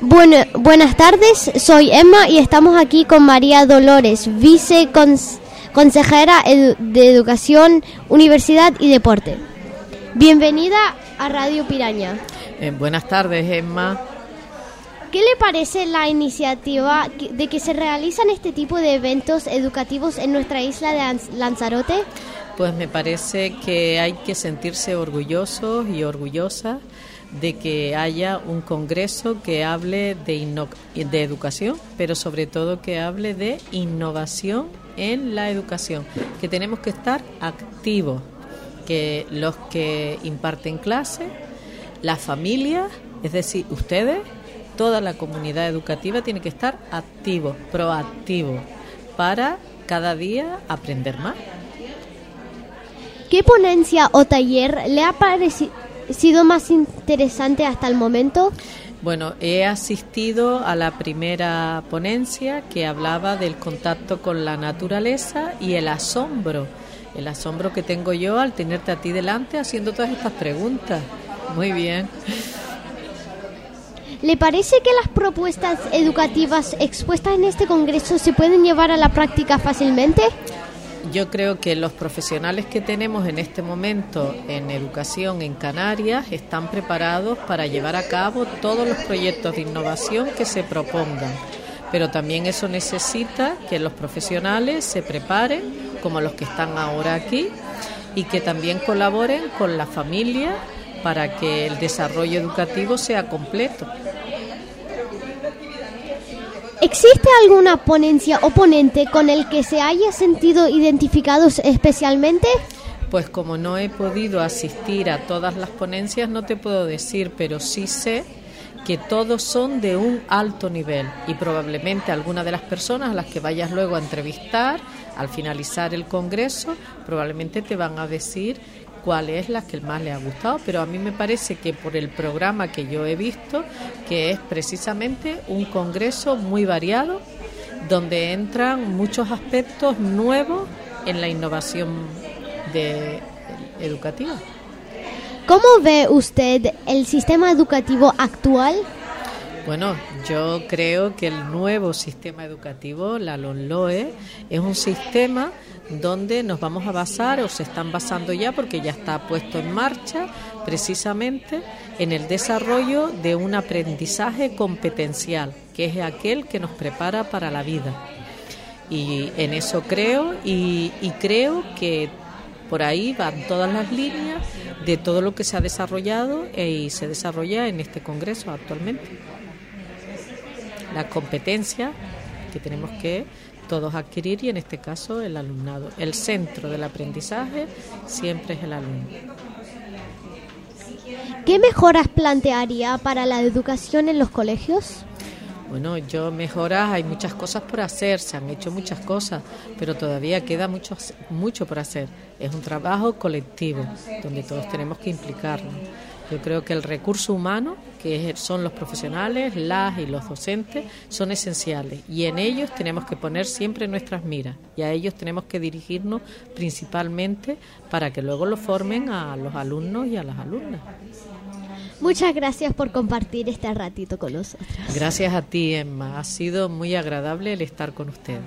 Bueno, buenas tardes, soy Emma y estamos aquí con María Dolores, viceconsejera de Educación, Universidad y Deporte. Bienvenida a Radio Piraña. Eh, buenas tardes, Emma. ¿Qué le parece la iniciativa de que se realizan este tipo de eventos educativos en nuestra isla de Lanzarote? Pues me parece que hay que sentirse orgullosos y orgullosas de que haya un congreso que hable de, de educación, pero sobre todo que hable de innovación en la educación, que tenemos que estar activos, que los que imparten clases, las familias, es decir, ustedes, toda la comunidad educativa tiene que estar activo, proactivo, para cada día aprender más. ¿Qué ponencia o taller le ha parecido más interesante hasta el momento? Bueno, he asistido a la primera ponencia que hablaba del contacto con la naturaleza y el asombro, el asombro que tengo yo al tenerte a ti delante haciendo todas estas preguntas. Muy bien. ¿Le parece que las propuestas educativas expuestas en este Congreso se pueden llevar a la práctica fácilmente? Yo creo que los profesionales que tenemos en este momento en educación en Canarias están preparados para llevar a cabo todos los proyectos de innovación que se propongan. Pero también eso necesita que los profesionales se preparen, como los que están ahora aquí, y que también colaboren con la familia para que el desarrollo educativo sea completo. ¿Existe alguna ponencia o ponente con el que se haya sentido identificados especialmente? Pues como no he podido asistir a todas las ponencias, no te puedo decir, pero sí sé que todos son de un alto nivel y probablemente algunas de las personas a las que vayas luego a entrevistar al finalizar el Congreso probablemente te van a decir cuál es la que más le ha gustado, pero a mí me parece que por el programa que yo he visto, que es precisamente un congreso muy variado, donde entran muchos aspectos nuevos en la innovación de, educativa. ¿Cómo ve usted el sistema educativo actual? Bueno, yo creo que el nuevo sistema educativo, la LONLOE, es un sistema donde nos vamos a basar o se están basando ya porque ya está puesto en marcha precisamente en el desarrollo de un aprendizaje competencial, que es aquel que nos prepara para la vida. Y en eso creo y, y creo que por ahí van todas las líneas de todo lo que se ha desarrollado y se desarrolla en este Congreso actualmente la competencia que tenemos que todos adquirir y en este caso el alumnado. El centro del aprendizaje siempre es el alumno. ¿Qué mejoras plantearía para la educación en los colegios? Bueno, yo mejoras, hay muchas cosas por hacer, se han hecho muchas cosas, pero todavía queda mucho, mucho por hacer. Es un trabajo colectivo donde todos tenemos que implicarnos. Yo creo que el recurso humano, que son los profesionales, las y los docentes, son esenciales y en ellos tenemos que poner siempre nuestras miras y a ellos tenemos que dirigirnos principalmente para que luego lo formen a los alumnos y a las alumnas. Muchas gracias por compartir este ratito con nosotros. Gracias a ti, Emma. Ha sido muy agradable el estar con ustedes.